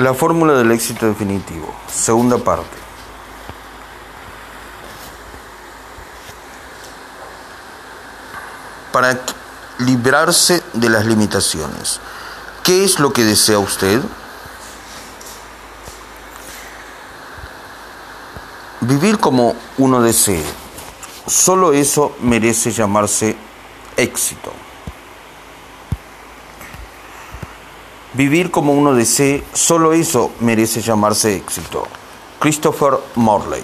La fórmula del éxito definitivo. Segunda parte. Para librarse de las limitaciones. ¿Qué es lo que desea usted? Vivir como uno desee. Solo eso merece llamarse éxito. Vivir como uno desee, solo eso merece llamarse éxito. Christopher Morley.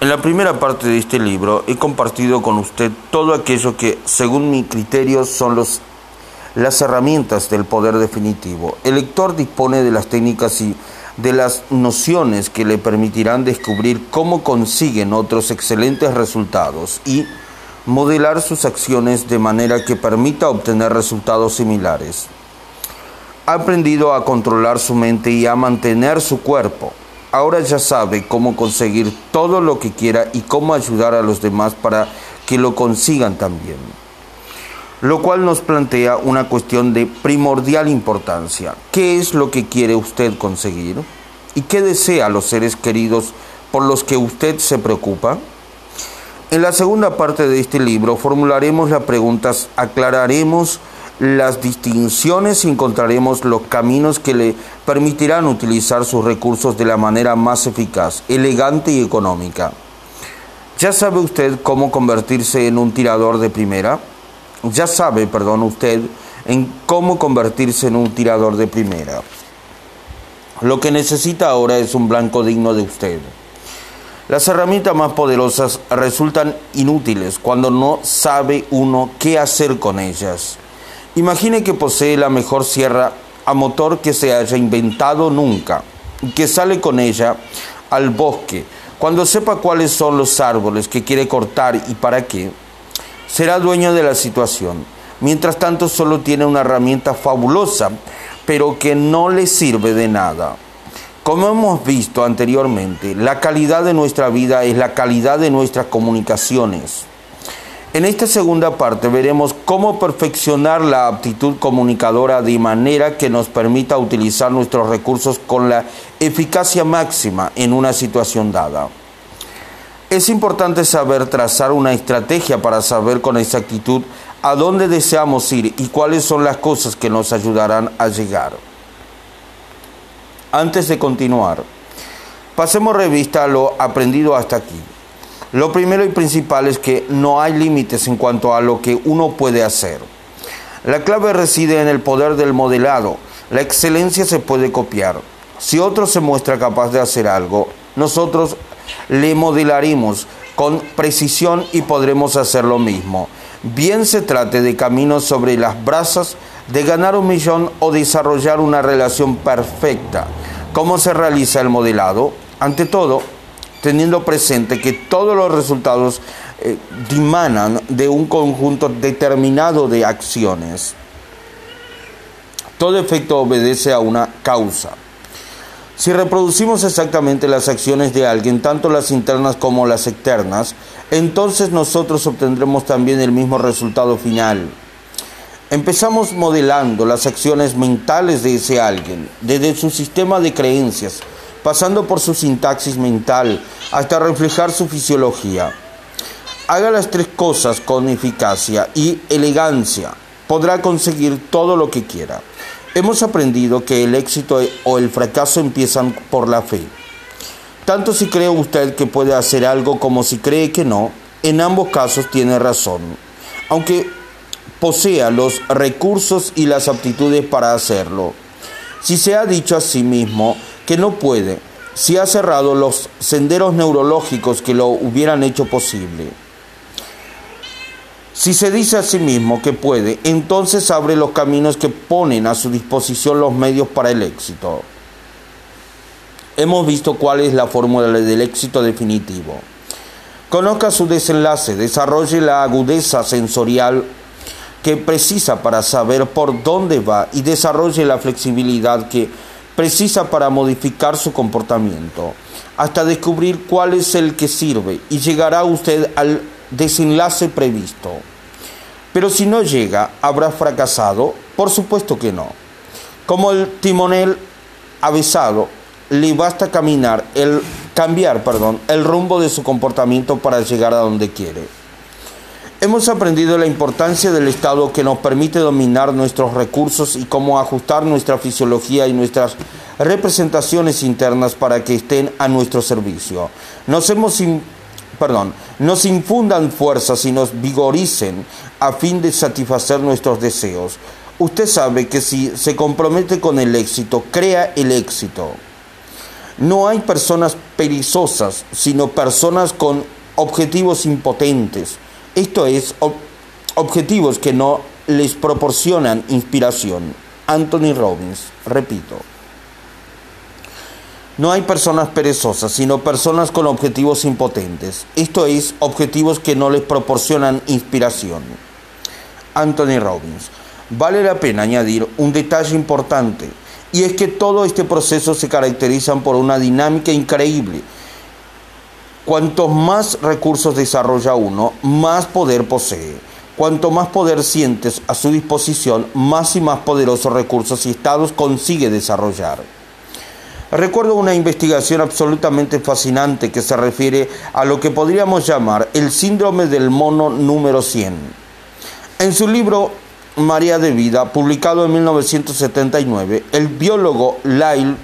En la primera parte de este libro he compartido con usted todo aquello que, según mi criterio, son los, las herramientas del poder definitivo. El lector dispone de las técnicas y de las nociones que le permitirán descubrir cómo consiguen otros excelentes resultados y modelar sus acciones de manera que permita obtener resultados similares. Ha aprendido a controlar su mente y a mantener su cuerpo. Ahora ya sabe cómo conseguir todo lo que quiera y cómo ayudar a los demás para que lo consigan también. Lo cual nos plantea una cuestión de primordial importancia. ¿Qué es lo que quiere usted conseguir? ¿Y qué desea los seres queridos por los que usted se preocupa? En la segunda parte de este libro formularemos las preguntas, aclararemos las distinciones y encontraremos los caminos que le permitirán utilizar sus recursos de la manera más eficaz, elegante y económica. ¿Ya sabe usted cómo convertirse en un tirador de primera? Ya sabe, perdón, usted en cómo convertirse en un tirador de primera. Lo que necesita ahora es un blanco digno de usted. Las herramientas más poderosas resultan inútiles cuando no sabe uno qué hacer con ellas. Imagine que posee la mejor sierra a motor que se haya inventado nunca y que sale con ella al bosque. Cuando sepa cuáles son los árboles que quiere cortar y para qué, será dueño de la situación. Mientras tanto solo tiene una herramienta fabulosa, pero que no le sirve de nada. Como hemos visto anteriormente, la calidad de nuestra vida es la calidad de nuestras comunicaciones. En esta segunda parte veremos cómo perfeccionar la aptitud comunicadora de manera que nos permita utilizar nuestros recursos con la eficacia máxima en una situación dada. Es importante saber trazar una estrategia para saber con exactitud a dónde deseamos ir y cuáles son las cosas que nos ayudarán a llegar. Antes de continuar, pasemos revista a lo aprendido hasta aquí. Lo primero y principal es que no hay límites en cuanto a lo que uno puede hacer. La clave reside en el poder del modelado. La excelencia se puede copiar. Si otro se muestra capaz de hacer algo, nosotros le modelaremos con precisión y podremos hacer lo mismo. Bien se trate de caminos sobre las brasas, de ganar un millón o desarrollar una relación perfecta. ¿Cómo se realiza el modelado? Ante todo, teniendo presente que todos los resultados eh, dimanan de un conjunto determinado de acciones. Todo efecto obedece a una causa. Si reproducimos exactamente las acciones de alguien, tanto las internas como las externas, entonces nosotros obtendremos también el mismo resultado final. Empezamos modelando las acciones mentales de ese alguien, desde su sistema de creencias, pasando por su sintaxis mental, hasta reflejar su fisiología. Haga las tres cosas con eficacia y elegancia, podrá conseguir todo lo que quiera. Hemos aprendido que el éxito o el fracaso empiezan por la fe. Tanto si cree usted que puede hacer algo como si cree que no, en ambos casos tiene razón. Aunque posea los recursos y las aptitudes para hacerlo. Si se ha dicho a sí mismo que no puede, si ha cerrado los senderos neurológicos que lo hubieran hecho posible. Si se dice a sí mismo que puede, entonces abre los caminos que ponen a su disposición los medios para el éxito. Hemos visto cuál es la fórmula del éxito definitivo. Conozca su desenlace, desarrolle la agudeza sensorial que precisa para saber por dónde va y desarrolle la flexibilidad que precisa para modificar su comportamiento, hasta descubrir cuál es el que sirve y llegará usted al desenlace previsto. Pero si no llega, ¿habrá fracasado? Por supuesto que no. Como el timonel avesado, le basta caminar, el, cambiar perdón, el rumbo de su comportamiento para llegar a donde quiere. Hemos aprendido la importancia del Estado que nos permite dominar nuestros recursos y cómo ajustar nuestra fisiología y nuestras representaciones internas para que estén a nuestro servicio. Nos hemos perdón, nos infundan fuerzas y nos vigoricen a fin de satisfacer nuestros deseos. Usted sabe que si se compromete con el éxito, crea el éxito. No hay personas perezosas, sino personas con objetivos impotentes esto es, objetivos que no les proporcionan inspiración. Anthony Robbins, repito. No hay personas perezosas, sino personas con objetivos impotentes. Esto es, objetivos que no les proporcionan inspiración. Anthony Robbins. Vale la pena añadir un detalle importante, y es que todo este proceso se caracteriza por una dinámica increíble Cuanto más recursos desarrolla uno, más poder posee. Cuanto más poder sientes a su disposición, más y más poderosos recursos y estados consigue desarrollar. Recuerdo una investigación absolutamente fascinante que se refiere a lo que podríamos llamar el síndrome del mono número 100. En su libro María de Vida, publicado en 1979, el biólogo Lyle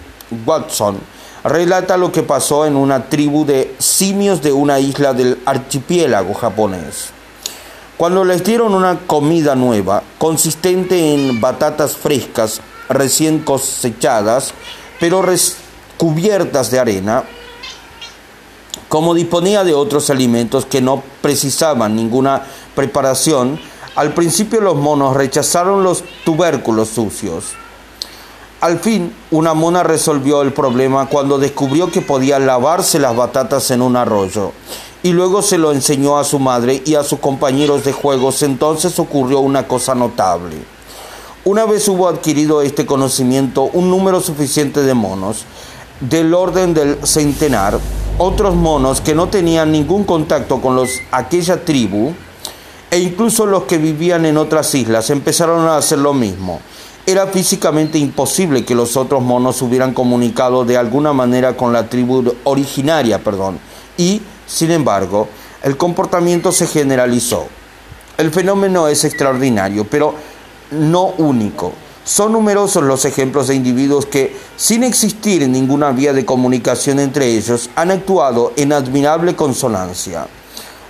Watson relata lo que pasó en una tribu de simios de una isla del archipiélago japonés. Cuando les dieron una comida nueva, consistente en batatas frescas recién cosechadas, pero cubiertas de arena, como disponía de otros alimentos que no precisaban ninguna preparación, al principio los monos rechazaron los tubérculos sucios al fin, una mona resolvió el problema cuando descubrió que podía lavarse las batatas en un arroyo. Y luego se lo enseñó a su madre y a sus compañeros de juegos. Entonces ocurrió una cosa notable. Una vez hubo adquirido este conocimiento un número suficiente de monos, del orden del centenar, otros monos que no tenían ningún contacto con los, aquella tribu, e incluso los que vivían en otras islas, empezaron a hacer lo mismo. Era físicamente imposible que los otros monos hubieran comunicado de alguna manera con la tribu originaria, perdón, y, sin embargo, el comportamiento se generalizó. El fenómeno es extraordinario, pero no único. Son numerosos los ejemplos de individuos que, sin existir ninguna vía de comunicación entre ellos, han actuado en admirable consonancia.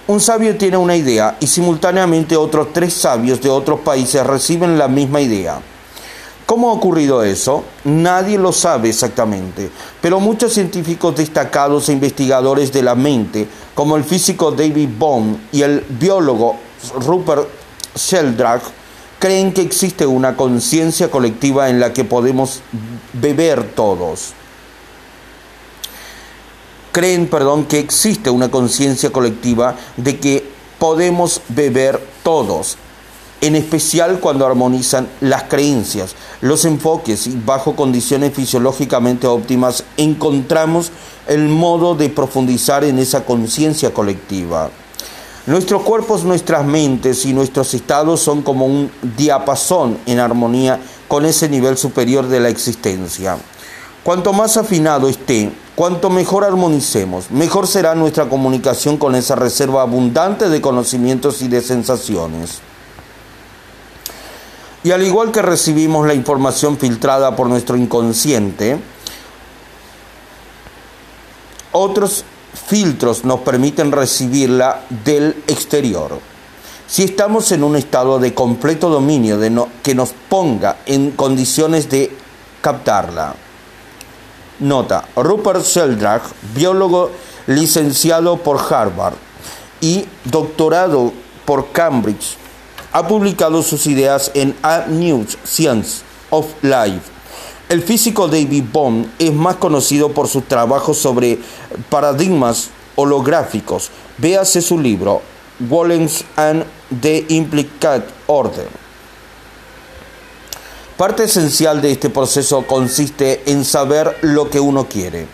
Un sabio tiene una idea y simultáneamente otros tres sabios de otros países reciben la misma idea. ¿Cómo ha ocurrido eso? Nadie lo sabe exactamente, pero muchos científicos destacados e investigadores de la mente, como el físico David Bohm y el biólogo Rupert Sheldrake, creen que existe una conciencia colectiva en la que podemos beber todos. Creen, perdón, que existe una conciencia colectiva de que podemos beber todos en especial cuando armonizan las creencias, los enfoques y bajo condiciones fisiológicamente óptimas encontramos el modo de profundizar en esa conciencia colectiva. Nuestros cuerpos, nuestras mentes y nuestros estados son como un diapasón en armonía con ese nivel superior de la existencia. Cuanto más afinado esté, cuanto mejor armonicemos, mejor será nuestra comunicación con esa reserva abundante de conocimientos y de sensaciones. Y al igual que recibimos la información filtrada por nuestro inconsciente, otros filtros nos permiten recibirla del exterior. Si estamos en un estado de completo dominio de que nos ponga en condiciones de captarla. Nota, Rupert Sheldrake, biólogo licenciado por Harvard y doctorado por Cambridge ha publicado sus ideas en A News Science of Life. El físico David Bohm es más conocido por sus trabajos sobre paradigmas holográficos. Véase su libro Golems and the Implicate Order. Parte esencial de este proceso consiste en saber lo que uno quiere.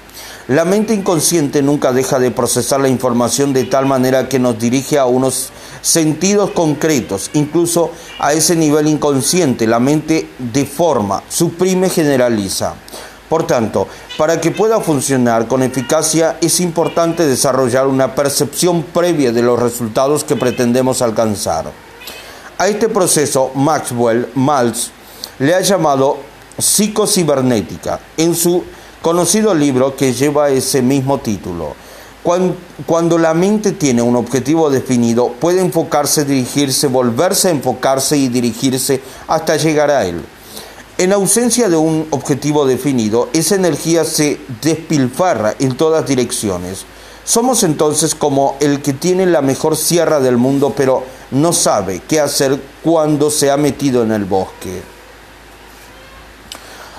La mente inconsciente nunca deja de procesar la información de tal manera que nos dirige a unos sentidos concretos, incluso a ese nivel inconsciente, la mente deforma, suprime, generaliza. Por tanto, para que pueda funcionar con eficacia es importante desarrollar una percepción previa de los resultados que pretendemos alcanzar. A este proceso Maxwell Maltz le ha llamado psicocibernética en su conocido libro que lleva ese mismo título. Cuando, la mente tiene un objetivo definido, puede enfocarse, dirigirse, volverse a enfocarse y dirigirse hasta llegar a él. En ausencia de un objetivo definido, esa energía se despilfarra en todas direcciones. Somos entonces como el que tiene la mejor sierra del mundo, pero no sabe qué hacer cuando se ha metido en el bosque.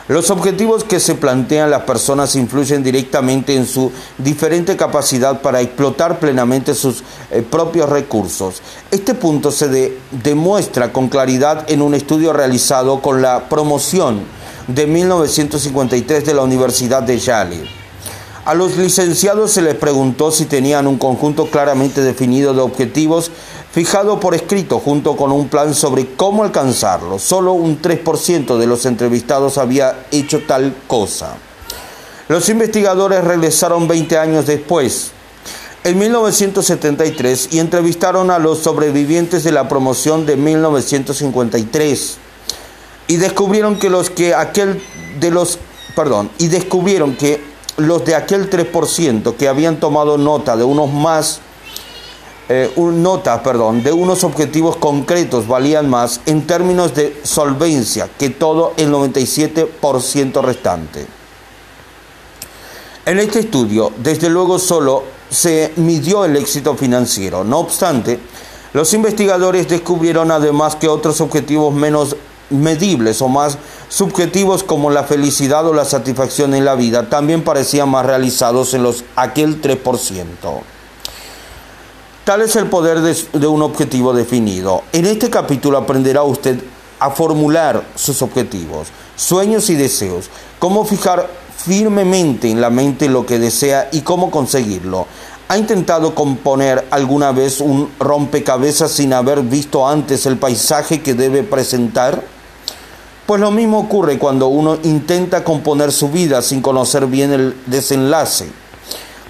Los objetivos que se plantean las personas influyen directamente en su diferente capacidad para explotar plenamente sus eh, propios recursos. Este punto se demuestra con claridad en un estudio realizado con la promoción de 1953 de la Universidad de Yale. A los licenciados se les preguntó si tenían un conjunto claramente definido de objetivos fijado por escrito junto con un plan sobre cómo alcanzarlo. Solo un 3% de los entrevistados había hecho tal cosa. Los investigadores regresaron 20 años después, en 1973, y entrevistaron a los sobrevivientes de la promoción de 1953 y descubrieron que los que aquel de los perdón, y descubrieron que los de aquel 3% que habían tomado nota de unos más, eh, nota, perdón, de unos objetivos concretos valían más en términos de solvencia que todo el 97% restante. En este estudio, desde luego, solo se midió el éxito financiero. No obstante, los investigadores descubrieron además que otros objetivos menos medibles o más subjetivos como la felicidad o la satisfacción en la vida también parecían más realizados en los aquel 3%. Tal es el poder de, de un objetivo definido. En este capítulo aprenderá usted a formular sus objetivos, sueños y deseos, cómo fijar firmemente en la mente lo que desea y cómo conseguirlo. ¿Ha intentado componer alguna vez un rompecabezas sin haber visto antes el paisaje que debe presentar? Pues lo mismo ocurre cuando uno intenta componer su vida sin conocer bien el desenlace.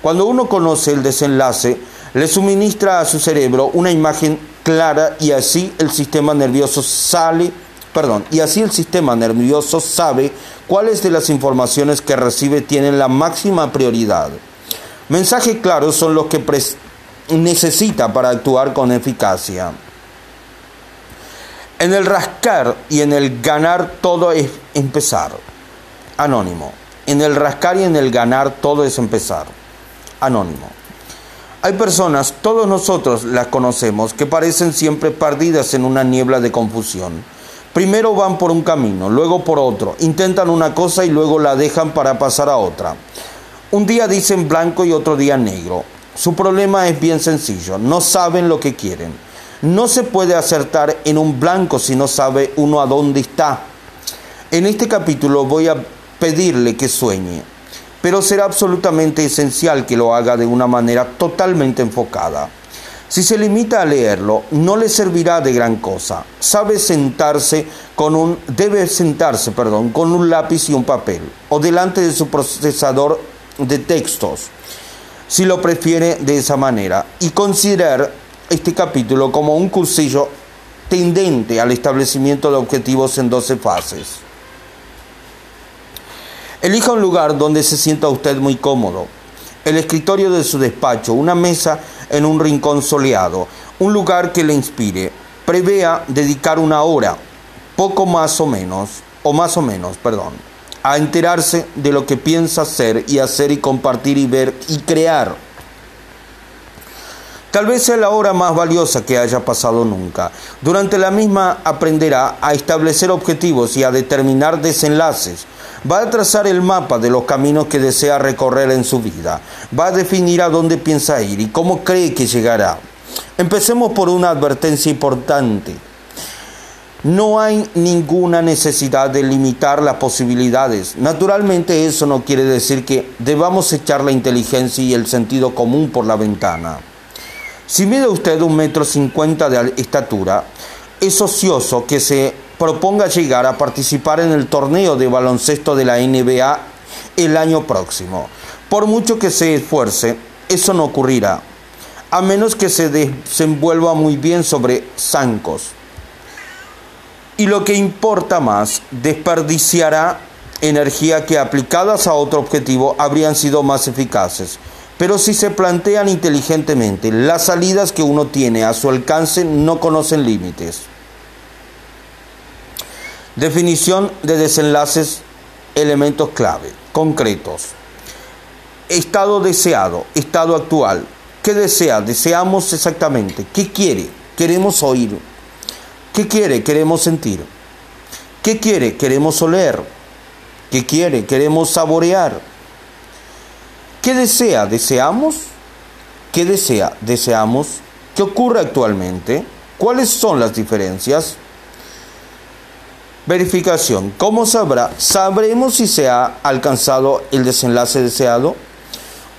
Cuando uno conoce el desenlace, le suministra a su cerebro una imagen clara y así el sistema nervioso sale, perdón, y así el sistema nervioso sabe cuáles de las informaciones que recibe tienen la máxima prioridad. Mensajes claros son los que necesita para actuar con eficacia. En el rascar y en el ganar todo es empezar. Anónimo. En el rascar y en el ganar todo es empezar. Anónimo. Hay personas, todos nosotros las conocemos, que parecen siempre perdidas en una niebla de confusión. Primero van por un camino, luego por otro, intentan una cosa y luego la dejan para pasar a otra. Un día dicen blanco y otro día negro. Su problema es bien sencillo, no saben lo que quieren. No se puede acertar en un blanco si no sabe uno a dónde está. En este capítulo voy a pedirle que sueñe, pero será absolutamente esencial que lo haga de una manera totalmente enfocada. Si se limita a leerlo, no le servirá de gran cosa. Sabe sentarse con un debe sentarse, perdón, con un lápiz y un papel o delante de su procesador de textos, si lo prefiere de esa manera, y considerar este capítulo como un cursillo tendente al establecimiento de objetivos en 12 fases. Elija un lugar donde se sienta usted muy cómodo. El escritorio de su despacho, una mesa en un rincón soleado, un lugar que le inspire. Prevea dedicar una hora, poco más o menos, o más o menos, perdón, a enterarse de lo que piensa hacer y hacer y compartir y ver y crear Tal vez sea la hora más valiosa que haya pasado nunca. Durante la misma aprenderá a establecer objetivos y a determinar desenlaces. Va a trazar el mapa de los caminos que desea recorrer en su vida. Va a definir a dónde piensa ir y cómo cree que llegará. Empecemos por una advertencia importante. No hay ninguna necesidad de limitar las posibilidades. Naturalmente eso no quiere decir que debamos echar la inteligencia y el sentido común por la ventana. Si mide usted un metro cincuenta de estatura, es ocioso que se proponga llegar a participar en el torneo de baloncesto de la NBA el año próximo. Por mucho que se esfuerce, eso no ocurrirá, a menos que se desenvuelva muy bien sobre zancos. Y lo que importa más, desperdiciará energía que aplicadas a otro objetivo habrían sido más eficaces. Pero si se plantean inteligentemente, las salidas que uno tiene a su alcance no conocen límites. Definición de desenlaces, elementos clave, concretos. Estado deseado, estado actual. ¿Qué desea? Deseamos exactamente. ¿Qué quiere? Queremos oír. ¿Qué quiere? Queremos sentir. ¿Qué quiere? Queremos oler. ¿Qué quiere? Queremos saborear. ¿Qué desea? ¿Deseamos? ¿Qué desea? ¿Deseamos? ¿Qué ocurre actualmente? ¿Cuáles son las diferencias? Verificación. ¿Cómo sabrá? ¿Sabremos si se ha alcanzado el desenlace deseado?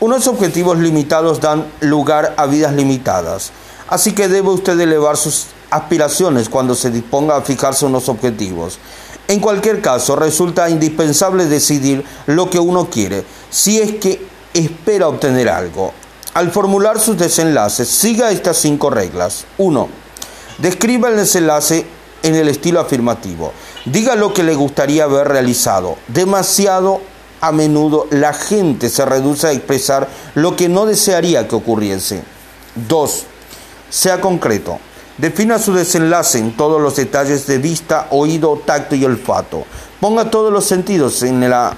Unos objetivos limitados dan lugar a vidas limitadas. Así que debe usted elevar sus aspiraciones cuando se disponga a fijarse unos objetivos. En cualquier caso, resulta indispensable decidir lo que uno quiere, si es que espera obtener algo. Al formular sus desenlaces, siga estas cinco reglas. 1. Describa el desenlace en el estilo afirmativo. Diga lo que le gustaría ver realizado. Demasiado a menudo la gente se reduce a expresar lo que no desearía que ocurriese. 2. Sea concreto. Defina su desenlace en todos los detalles de vista, oído, tacto y olfato. Ponga todos los sentidos en la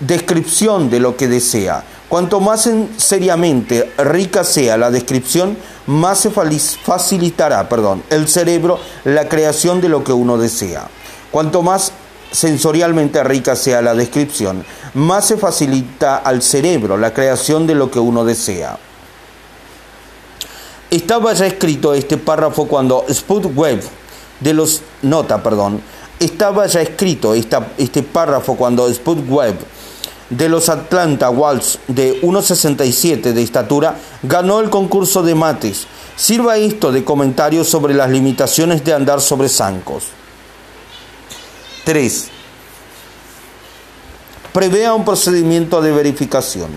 descripción de lo que desea. Cuanto más seriamente rica sea la descripción, más se facilitará perdón, el cerebro la creación de lo que uno desea. Cuanto más sensorialmente rica sea la descripción, más se facilita al cerebro la creación de lo que uno desea. Estaba ya escrito este párrafo cuando Web de los nota, perdón, estaba ya escrito este párrafo cuando Web de los Atlanta Waltz de 1.67 de estatura ganó el concurso de mates. Sirva esto de comentario sobre las limitaciones de andar sobre zancos. 3. Prevea un procedimiento de verificación.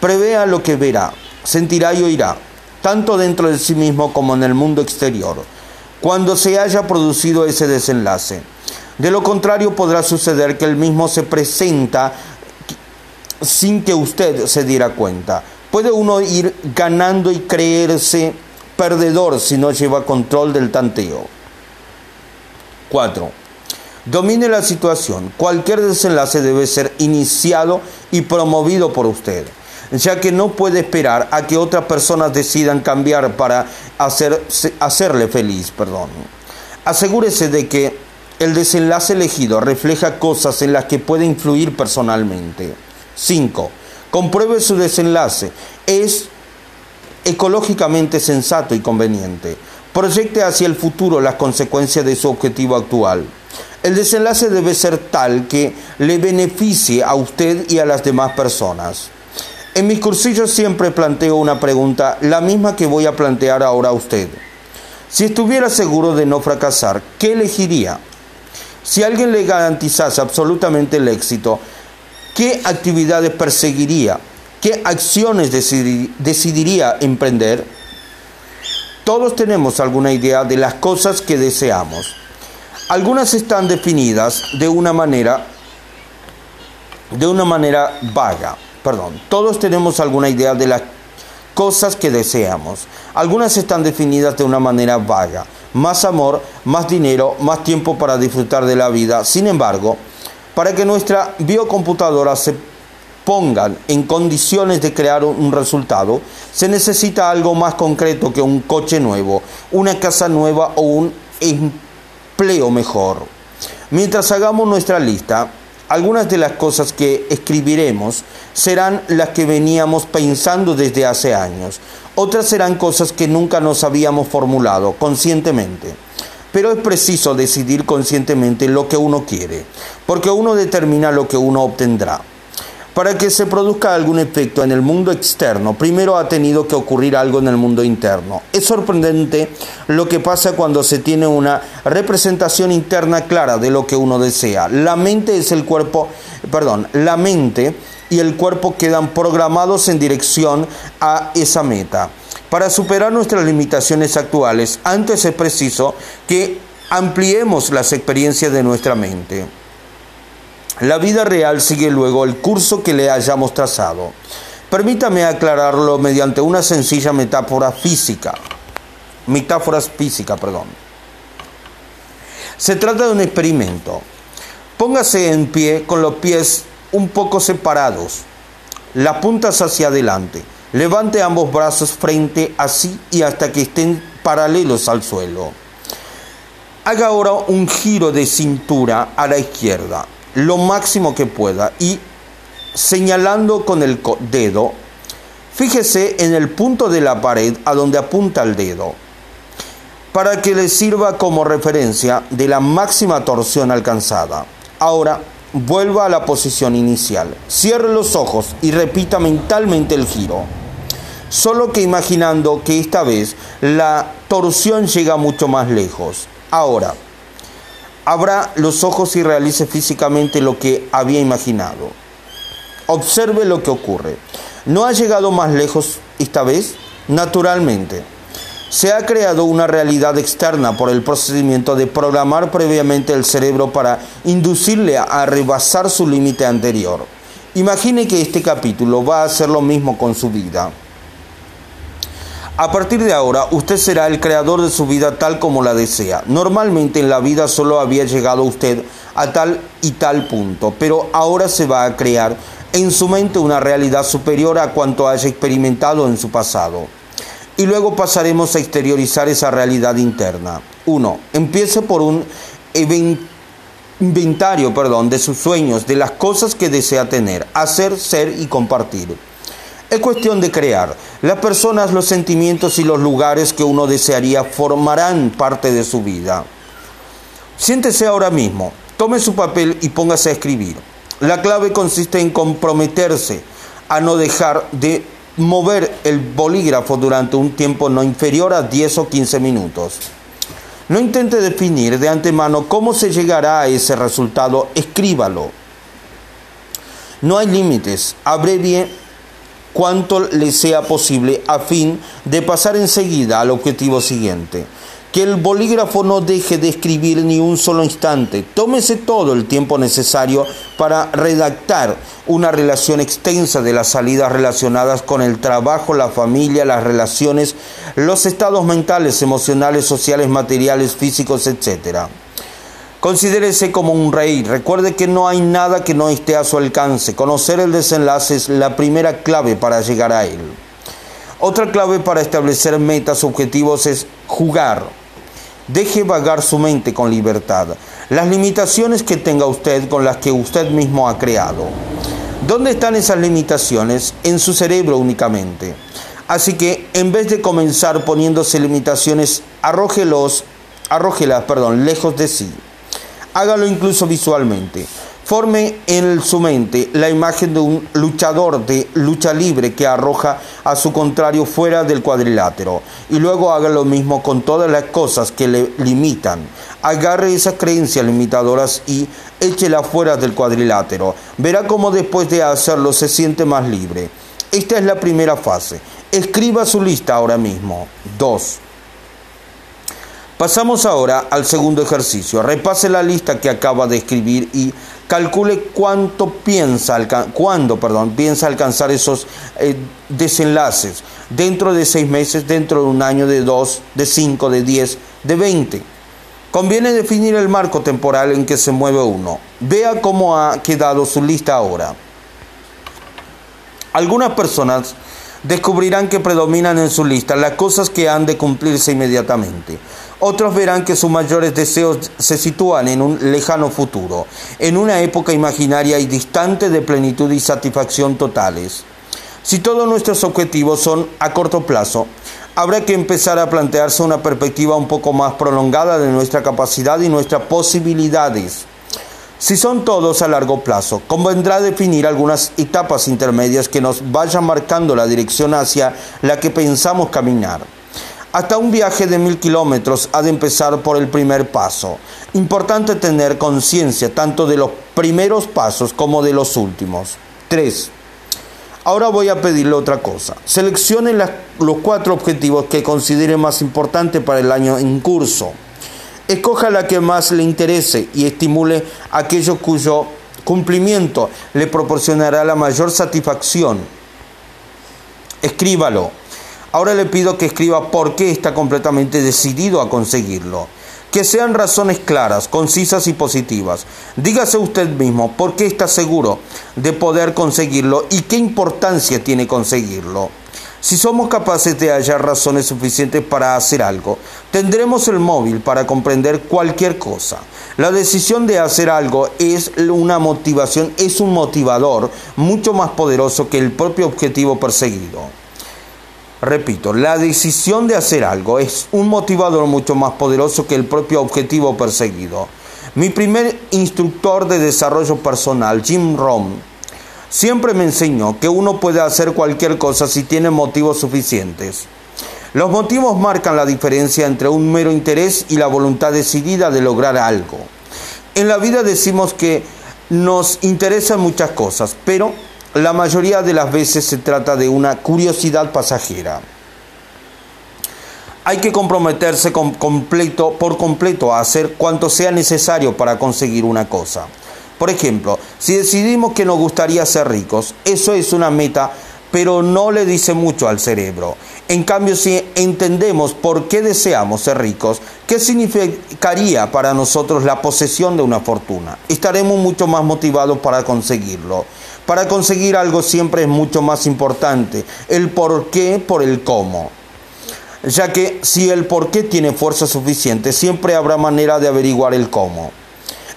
Prevea lo que verá, sentirá y oirá, tanto dentro de sí mismo como en el mundo exterior, cuando se haya producido ese desenlace. De lo contrario podrá suceder que el mismo se presenta sin que usted se diera cuenta. Puede uno ir ganando y creerse perdedor si no lleva control del tanteo. 4. Domine la situación. Cualquier desenlace debe ser iniciado y promovido por usted, ya que no puede esperar a que otras personas decidan cambiar para hacerle feliz. Perdón. Asegúrese de que el desenlace elegido refleja cosas en las que puede influir personalmente. 5. Compruebe su desenlace. Es ecológicamente sensato y conveniente. Proyecte hacia el futuro las consecuencias de su objetivo actual. El desenlace debe ser tal que le beneficie a usted y a las demás personas. En mis cursillos siempre planteo una pregunta, la misma que voy a plantear ahora a usted. Si estuviera seguro de no fracasar, ¿qué elegiría? Si alguien le garantizase absolutamente el éxito, ¿qué actividades perseguiría? ¿Qué acciones decidiría emprender? Todos tenemos alguna idea de las cosas que deseamos. Algunas están definidas de una manera de una manera vaga. Perdón, todos tenemos alguna idea de las cosas que deseamos. Algunas están definidas de una manera vaga. Más amor, más dinero, más tiempo para disfrutar de la vida. Sin embargo, para que nuestra biocomputadora se ponga en condiciones de crear un resultado, se necesita algo más concreto que un coche nuevo, una casa nueva o un empleo mejor. Mientras hagamos nuestra lista, algunas de las cosas que escribiremos serán las que veníamos pensando desde hace años. Otras serán cosas que nunca nos habíamos formulado conscientemente. Pero es preciso decidir conscientemente lo que uno quiere, porque uno determina lo que uno obtendrá. Para que se produzca algún efecto en el mundo externo, primero ha tenido que ocurrir algo en el mundo interno. Es sorprendente lo que pasa cuando se tiene una representación interna clara de lo que uno desea. La mente es el cuerpo, perdón, la mente y el cuerpo quedan programados en dirección a esa meta. Para superar nuestras limitaciones actuales, antes es preciso que ampliemos las experiencias de nuestra mente. La vida real sigue luego el curso que le hayamos trazado. Permítame aclararlo mediante una sencilla metáfora física. Metáforas física, perdón. Se trata de un experimento. Póngase en pie con los pies un poco separados, las puntas hacia adelante. Levante ambos brazos frente así y hasta que estén paralelos al suelo. Haga ahora un giro de cintura a la izquierda lo máximo que pueda y señalando con el dedo, fíjese en el punto de la pared a donde apunta el dedo, para que le sirva como referencia de la máxima torsión alcanzada. Ahora, vuelva a la posición inicial, cierre los ojos y repita mentalmente el giro. Solo que imaginando que esta vez la torsión llega mucho más lejos. Ahora, abra los ojos y realice físicamente lo que había imaginado. Observe lo que ocurre. ¿No ha llegado más lejos esta vez? Naturalmente. Se ha creado una realidad externa por el procedimiento de programar previamente el cerebro para inducirle a rebasar su límite anterior. Imagine que este capítulo va a hacer lo mismo con su vida. A partir de ahora, usted será el creador de su vida tal como la desea. Normalmente en la vida solo había llegado usted a tal y tal punto, pero ahora se va a crear en su mente una realidad superior a cuanto haya experimentado en su pasado. Y luego pasaremos a exteriorizar esa realidad interna. 1. Empiece por un inventario perdón, de sus sueños, de las cosas que desea tener, hacer, ser y compartir. Es cuestión de crear. Las personas, los sentimientos y los lugares que uno desearía formarán parte de su vida. Siéntese ahora mismo, tome su papel y póngase a escribir. La clave consiste en comprometerse a no dejar de mover el bolígrafo durante un tiempo no inferior a 10 o 15 minutos. No intente definir de antemano cómo se llegará a ese resultado, escríbalo. No hay límites, abrevie cuanto le sea posible a fin de pasar enseguida al objetivo siguiente. Que el bolígrafo no deje de escribir ni un solo instante. Tómese todo el tiempo necesario para redactar una relación extensa de las salidas relacionadas con el trabajo, la familia, las relaciones, los estados mentales, emocionales, sociales, materiales, físicos, etc. Considérese como un rey. Recuerde que no hay nada que no esté a su alcance. Conocer el desenlace es la primera clave para llegar a él. Otra clave para establecer metas, objetivos es jugar. Deje vagar su mente con libertad. Las limitaciones que tenga usted con las que usted mismo ha creado. ¿Dónde están esas limitaciones? En su cerebro únicamente. Así que en vez de comenzar poniéndose limitaciones, arrójelos, arrójelas, perdón, lejos de sí hágalo incluso visualmente. Forme en su mente la imagen de un luchador de lucha libre que arroja a su contrario fuera del cuadrilátero. Y luego haga lo mismo con todas las cosas que le limitan. Agarre esas creencias limitadoras y échela fuera del cuadrilátero. Verá cómo después de hacerlo se siente más libre. Esta es la primera fase. Escriba su lista ahora mismo. 2. Pasamos ahora al segundo ejercicio. Repase la lista que acaba de escribir y calcule cuánto piensa, cuándo perdón, piensa alcanzar esos eh, desenlaces dentro de seis meses, dentro de un año, de dos, de cinco, de diez, de veinte. Conviene definir el marco temporal en que se mueve uno. Vea cómo ha quedado su lista ahora. Algunas personas descubrirán que predominan en su lista las cosas que han de cumplirse inmediatamente. Otros verán que sus mayores deseos se sitúan en un lejano futuro, en una época imaginaria y distante de plenitud y satisfacción totales. Si todos nuestros objetivos son a corto plazo, habrá que empezar a plantearse una perspectiva un poco más prolongada de nuestra capacidad y nuestras posibilidades. Si son todos a largo plazo, convendrá definir algunas etapas intermedias que nos vayan marcando la dirección hacia la que pensamos caminar. Hasta un viaje de mil kilómetros ha de empezar por el primer paso. Importante tener conciencia tanto de los primeros pasos como de los últimos. 3. Ahora voy a pedirle otra cosa. Seleccione los cuatro objetivos que considere más importantes para el año en curso. Escoja la que más le interese y estimule aquello cuyo cumplimiento le proporcionará la mayor satisfacción. Escríbalo. Ahora le pido que escriba por qué está completamente decidido a conseguirlo. Que sean razones claras, concisas y positivas. Dígase usted mismo por qué está seguro de poder conseguirlo y qué importancia tiene conseguirlo. Si somos capaces de hallar razones suficientes para hacer algo, tendremos el móvil para comprender cualquier cosa. La decisión de hacer algo es una motivación, es un motivador mucho más poderoso que el propio objetivo perseguido. Repito, la decisión de hacer algo es un motivador mucho más poderoso que el propio objetivo perseguido. Mi primer instructor de desarrollo personal, Jim Rohn, siempre me enseñó que uno puede hacer cualquier cosa si tiene motivos suficientes. Los motivos marcan la diferencia entre un mero interés y la voluntad decidida de lograr algo. En la vida decimos que nos interesan muchas cosas, pero la mayoría de las veces se trata de una curiosidad pasajera. Hay que comprometerse por completo a hacer cuanto sea necesario para conseguir una cosa. Por ejemplo, si decidimos que nos gustaría ser ricos, eso es una meta, pero no le dice mucho al cerebro. En cambio, si entendemos por qué deseamos ser ricos, qué significaría para nosotros la posesión de una fortuna, estaremos mucho más motivados para conseguirlo. Para conseguir algo siempre es mucho más importante el por qué por el cómo ya que si el por qué tiene fuerza suficiente, siempre habrá manera de averiguar el cómo.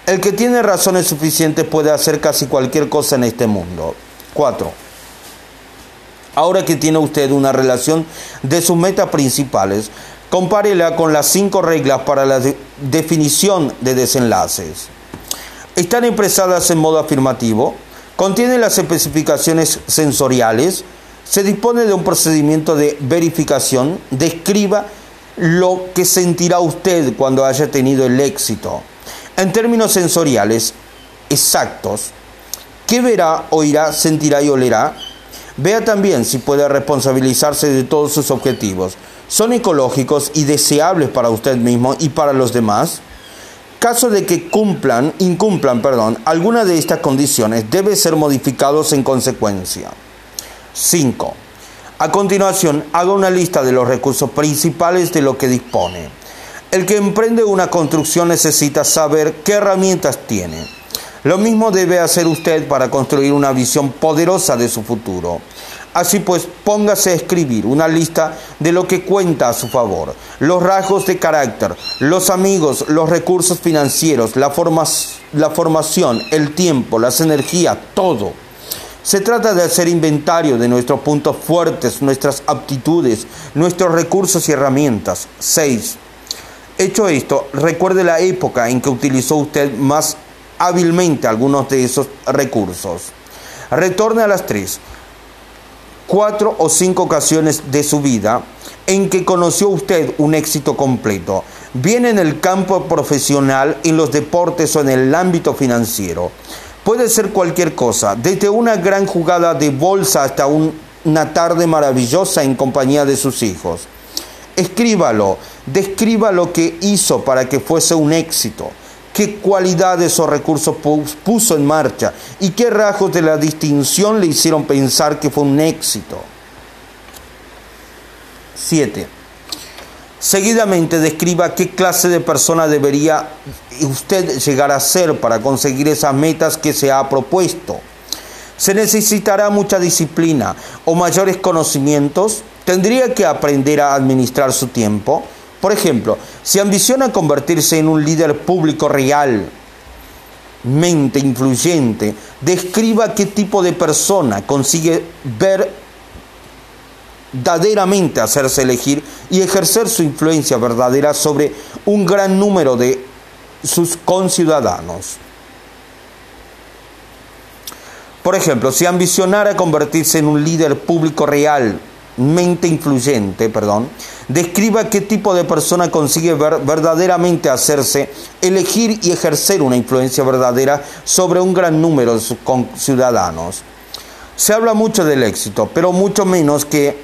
El que tiene razones suficientes puede hacer casi cualquier cosa en este mundo. 4. Ahora que tiene usted una relación de sus metas principales, compárela con las cinco reglas para la definición de desenlaces. Están expresadas en modo afirmativo, contiene las especificaciones sensoriales, se dispone de un procedimiento de verificación, describa lo que sentirá usted cuando haya tenido el éxito en términos sensoriales exactos, ¿qué verá, oirá, sentirá y olerá? Vea también si puede responsabilizarse de todos sus objetivos. ¿Son ecológicos y deseables para usted mismo y para los demás? Caso de que cumplan, incumplan, perdón, alguna de estas condiciones, debe ser modificados en consecuencia. 5. A continuación, haga una lista de los recursos principales de lo que dispone. El que emprende una construcción necesita saber qué herramientas tiene. Lo mismo debe hacer usted para construir una visión poderosa de su futuro. Así pues, póngase a escribir una lista de lo que cuenta a su favor, los rasgos de carácter, los amigos, los recursos financieros, la, la formación, el tiempo, las energías, todo. Se trata de hacer inventario de nuestros puntos fuertes, nuestras aptitudes, nuestros recursos y herramientas. 6. Hecho esto, recuerde la época en que utilizó usted más hábilmente algunos de esos recursos. Retorne a las tres, cuatro o cinco ocasiones de su vida en que conoció usted un éxito completo, bien en el campo profesional, en los deportes o en el ámbito financiero. Puede ser cualquier cosa, desde una gran jugada de bolsa hasta una tarde maravillosa en compañía de sus hijos. Escríbalo, describa lo que hizo para que fuese un éxito, qué cualidades o recursos puso en marcha y qué rasgos de la distinción le hicieron pensar que fue un éxito. 7. Seguidamente describa qué clase de persona debería usted llegar a ser para conseguir esas metas que se ha propuesto. Se necesitará mucha disciplina o mayores conocimientos tendría que aprender a administrar su tiempo. Por ejemplo, si ambiciona convertirse en un líder público real, mente influyente, describa qué tipo de persona consigue verdaderamente hacerse elegir y ejercer su influencia verdadera sobre un gran número de sus conciudadanos. Por ejemplo, si ambicionara convertirse en un líder público realmente influyente, perdón, describa qué tipo de persona consigue verdaderamente hacerse, elegir y ejercer una influencia verdadera sobre un gran número de sus ciudadanos. Se habla mucho del éxito, pero mucho menos que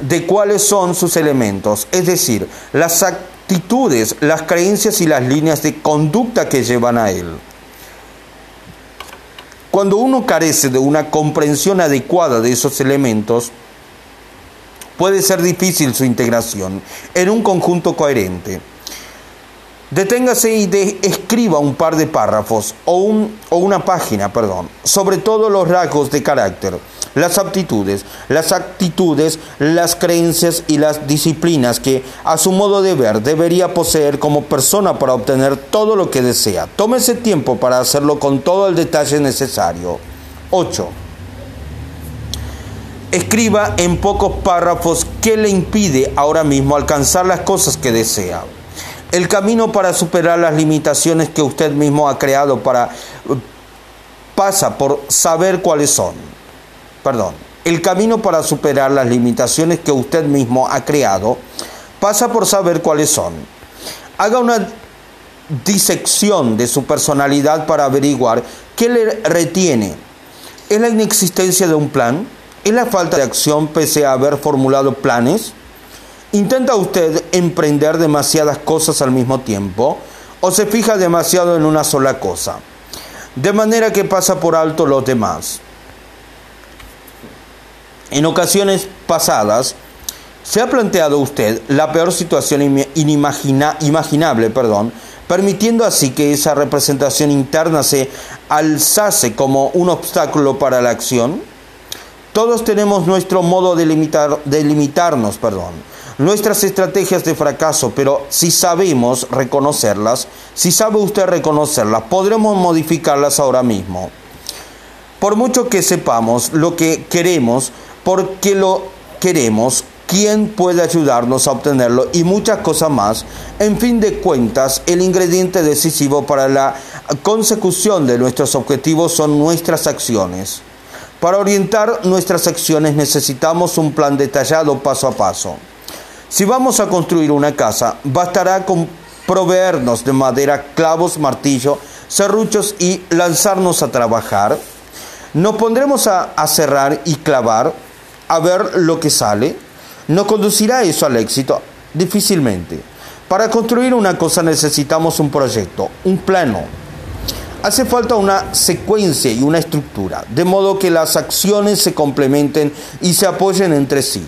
de cuáles son sus elementos, es decir, las actitudes, las creencias y las líneas de conducta que llevan a él. Cuando uno carece de una comprensión adecuada de esos elementos, puede ser difícil su integración en un conjunto coherente. Deténgase y escriba un par de párrafos o una página, perdón, sobre todos los rasgos de carácter las aptitudes, las actitudes, las creencias y las disciplinas que, a su modo de ver, debería poseer como persona para obtener todo lo que desea. Tómese tiempo para hacerlo con todo el detalle necesario. 8. Escriba en pocos párrafos qué le impide ahora mismo alcanzar las cosas que desea. El camino para superar las limitaciones que usted mismo ha creado para pasa por saber cuáles son perdón, el camino para superar las limitaciones que usted mismo ha creado pasa por saber cuáles son. Haga una disección de su personalidad para averiguar qué le retiene. ¿Es la inexistencia de un plan? ¿Es la falta de acción pese a haber formulado planes? ¿Intenta usted emprender demasiadas cosas al mismo tiempo o se fija demasiado en una sola cosa? De manera que pasa por alto los demás. En ocasiones pasadas, ¿se ha planteado usted la peor situación imaginable, permitiendo así que esa representación interna se alzase como un obstáculo para la acción? Todos tenemos nuestro modo de, limitar, de limitarnos, perdón, nuestras estrategias de fracaso, pero si sabemos reconocerlas, si sabe usted reconocerlas, podremos modificarlas ahora mismo. Por mucho que sepamos lo que queremos, porque lo queremos, quién puede ayudarnos a obtenerlo y muchas cosas más. En fin de cuentas, el ingrediente decisivo para la consecución de nuestros objetivos son nuestras acciones. Para orientar nuestras acciones necesitamos un plan detallado paso a paso. Si vamos a construir una casa, bastará con proveernos de madera, clavos, martillo, serruchos y lanzarnos a trabajar. Nos pondremos a, a cerrar y clavar a ver lo que sale? ¿No conducirá eso al éxito? Difícilmente. Para construir una cosa necesitamos un proyecto, un plano. Hace falta una secuencia y una estructura, de modo que las acciones se complementen y se apoyen entre sí.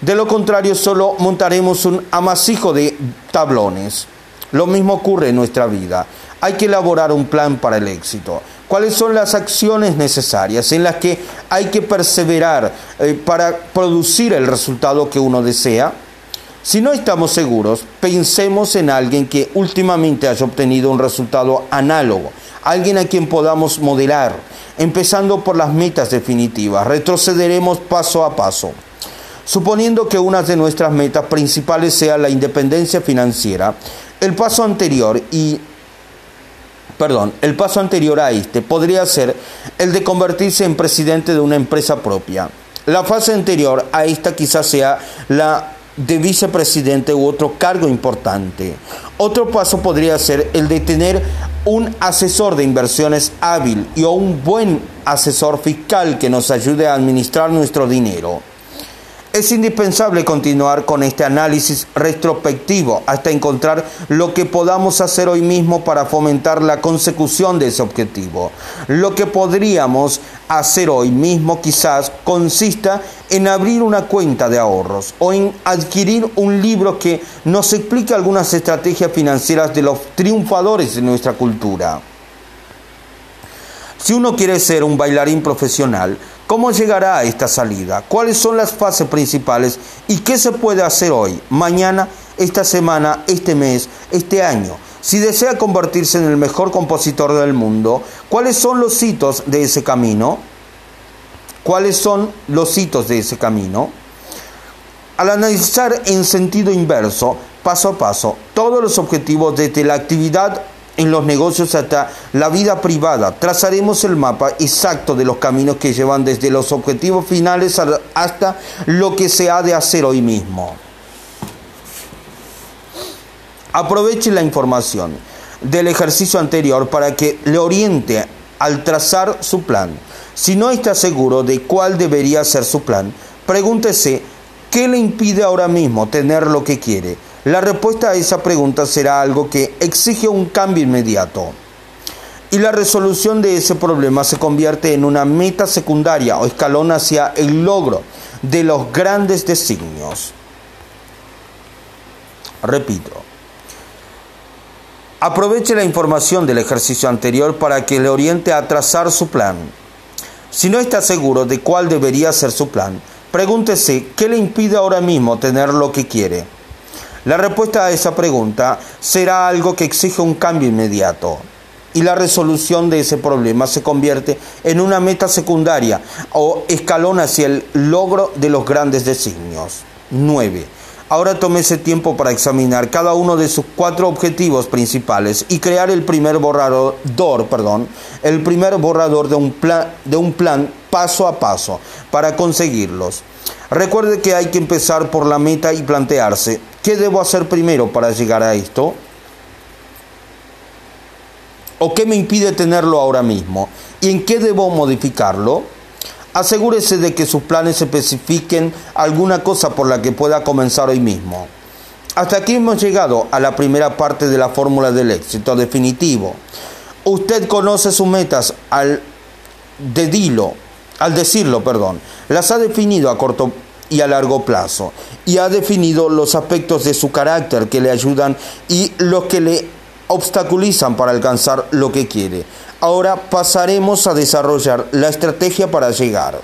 De lo contrario, solo montaremos un amasijo de tablones. Lo mismo ocurre en nuestra vida. Hay que elaborar un plan para el éxito cuáles son las acciones necesarias en las que hay que perseverar eh, para producir el resultado que uno desea. Si no estamos seguros, pensemos en alguien que últimamente haya obtenido un resultado análogo, alguien a quien podamos modelar, empezando por las metas definitivas. Retrocederemos paso a paso. Suponiendo que una de nuestras metas principales sea la independencia financiera, el paso anterior y perdón, el paso anterior a este podría ser el de convertirse en presidente de una empresa propia. La fase anterior a esta quizás sea la de vicepresidente u otro cargo importante. Otro paso podría ser el de tener un asesor de inversiones hábil y un buen asesor fiscal que nos ayude a administrar nuestro dinero. Es indispensable continuar con este análisis retrospectivo hasta encontrar lo que podamos hacer hoy mismo para fomentar la consecución de ese objetivo. Lo que podríamos hacer hoy mismo quizás consista en abrir una cuenta de ahorros o en adquirir un libro que nos explique algunas estrategias financieras de los triunfadores de nuestra cultura. Si uno quiere ser un bailarín profesional, ¿Cómo llegará a esta salida? ¿Cuáles son las fases principales? ¿Y qué se puede hacer hoy, mañana, esta semana, este mes, este año? Si desea convertirse en el mejor compositor del mundo, ¿cuáles son los hitos de ese camino? ¿Cuáles son los hitos de ese camino? Al analizar en sentido inverso, paso a paso, todos los objetivos desde la actividad en los negocios hasta la vida privada. Trazaremos el mapa exacto de los caminos que llevan desde los objetivos finales hasta lo que se ha de hacer hoy mismo. Aproveche la información del ejercicio anterior para que le oriente al trazar su plan. Si no está seguro de cuál debería ser su plan, pregúntese qué le impide ahora mismo tener lo que quiere la respuesta a esa pregunta será algo que exige un cambio inmediato. Y la resolución de ese problema se convierte en una meta secundaria o escalón hacia el logro de los grandes designios. Repito, aproveche la información del ejercicio anterior para que le oriente a trazar su plan. Si no está seguro de cuál debería ser su plan, pregúntese qué le impide ahora mismo tener lo que quiere. La respuesta a esa pregunta será algo que exige un cambio inmediato y la resolución de ese problema se convierte en una meta secundaria o escalón hacia el logro de los grandes designios. 9. Ahora ese tiempo para examinar cada uno de sus cuatro objetivos principales y crear el primer borrador, perdón, el primer borrador de un plan, de un plan paso a paso para conseguirlos. Recuerde que hay que empezar por la meta y plantearse, ¿qué debo hacer primero para llegar a esto? ¿O qué me impide tenerlo ahora mismo? ¿Y en qué debo modificarlo? Asegúrese de que sus planes especifiquen alguna cosa por la que pueda comenzar hoy mismo. Hasta aquí hemos llegado a la primera parte de la fórmula del éxito definitivo. Usted conoce sus metas al dedilo, al decirlo, perdón, las ha definido a corto y a largo plazo y ha definido los aspectos de su carácter que le ayudan y los que le obstaculizan para alcanzar lo que quiere. Ahora pasaremos a desarrollar la estrategia para llegar.